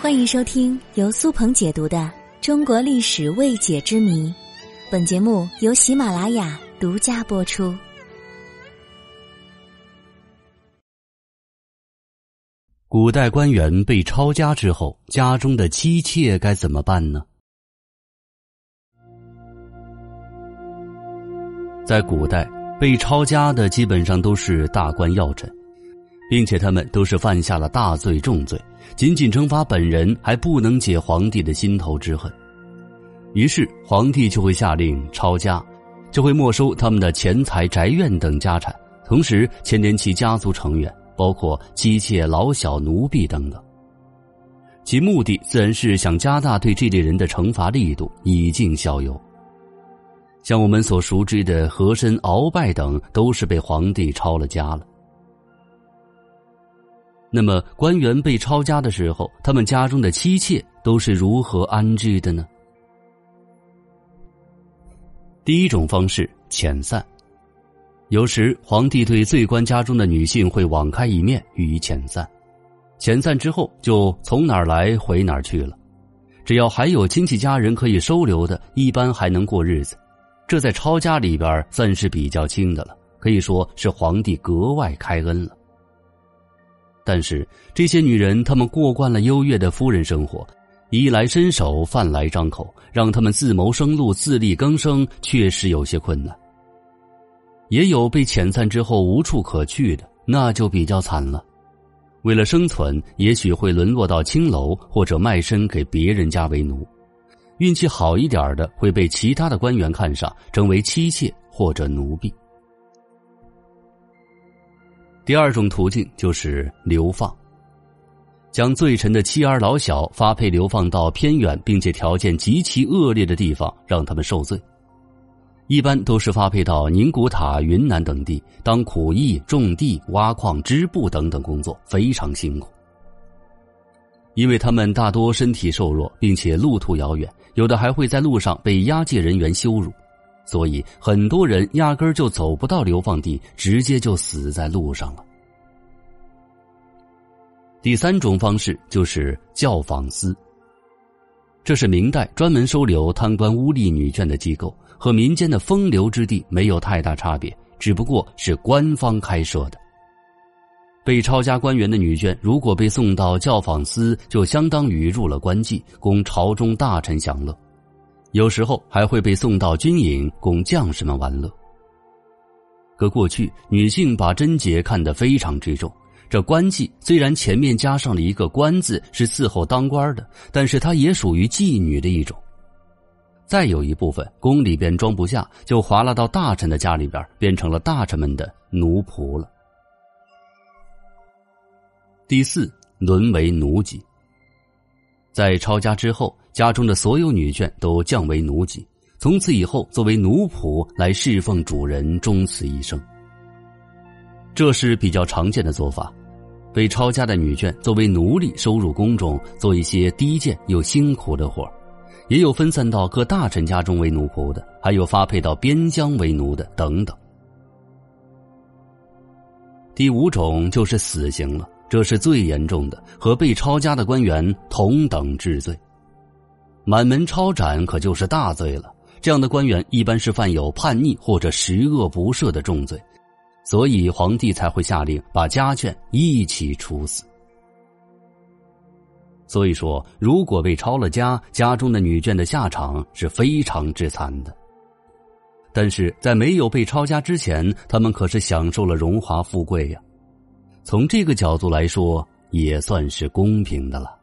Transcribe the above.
欢迎收听由苏鹏解读的《中国历史未解之谜》，本节目由喜马拉雅独家播出。古代官员被抄家之后，家中的妻妾该怎么办呢？在古代，被抄家的基本上都是大官要臣。并且他们都是犯下了大罪重罪，仅仅惩罚本人还不能解皇帝的心头之恨，于是皇帝就会下令抄家，就会没收他们的钱财、宅院等家产，同时牵连其家族成员，包括妻妾、老小、奴婢等等。其目的自然是想加大对这类人的惩罚力度，以儆效尤。像我们所熟知的和珅、鳌拜等，都是被皇帝抄了家了。那么，官员被抄家的时候，他们家中的妻妾都是如何安置的呢？第一种方式遣散，有时皇帝对罪官家中的女性会网开一面予以遣散，遣散之后就从哪儿来回哪儿去了，只要还有亲戚家人可以收留的，一般还能过日子，这在抄家里边算是比较轻的了，可以说是皇帝格外开恩了。但是这些女人，她们过惯了优越的夫人生活，衣来伸手，饭来张口，让他们自谋生路、自力更生，确实有些困难。也有被遣散之后无处可去的，那就比较惨了。为了生存，也许会沦落到青楼，或者卖身给别人家为奴。运气好一点的，会被其他的官员看上，成为妻妾或者奴婢。第二种途径就是流放，将罪臣的妻儿老小发配流放到偏远并且条件极其恶劣的地方，让他们受罪。一般都是发配到宁古塔、云南等地当苦役、种地、挖矿、织布等等工作，非常辛苦。因为他们大多身体瘦弱，并且路途遥远，有的还会在路上被押解人员羞辱。所以，很多人压根儿就走不到流放地，直接就死在路上了。第三种方式就是教坊司，这是明代专门收留贪官污吏女眷的机构，和民间的风流之地没有太大差别，只不过是官方开设的。被抄家官员的女眷，如果被送到教坊司，就相当于入了官妓，供朝中大臣享乐。有时候还会被送到军营供将士们玩乐。可过去女性把贞洁看得非常之重，这官妓虽然前面加上了一个“官”字，是伺候当官的，但是它也属于妓女的一种。再有一部分宫里边装不下，就划拉到大臣的家里边，变成了大臣们的奴仆了。第四，沦为奴籍。在抄家之后，家中的所有女眷都降为奴籍，从此以后作为奴仆来侍奉主人，终此一生。这是比较常见的做法。被抄家的女眷作为奴隶收入宫中，做一些低贱又辛苦的活也有分散到各大臣家中为奴仆的，还有发配到边疆为奴的等等。第五种就是死刑了。这是最严重的，和被抄家的官员同等治罪。满门抄斩可就是大罪了。这样的官员一般是犯有叛逆或者十恶不赦的重罪，所以皇帝才会下令把家眷一起处死。所以说，如果被抄了家，家中的女眷的下场是非常之惨的。但是在没有被抄家之前，他们可是享受了荣华富贵呀。从这个角度来说，也算是公平的了。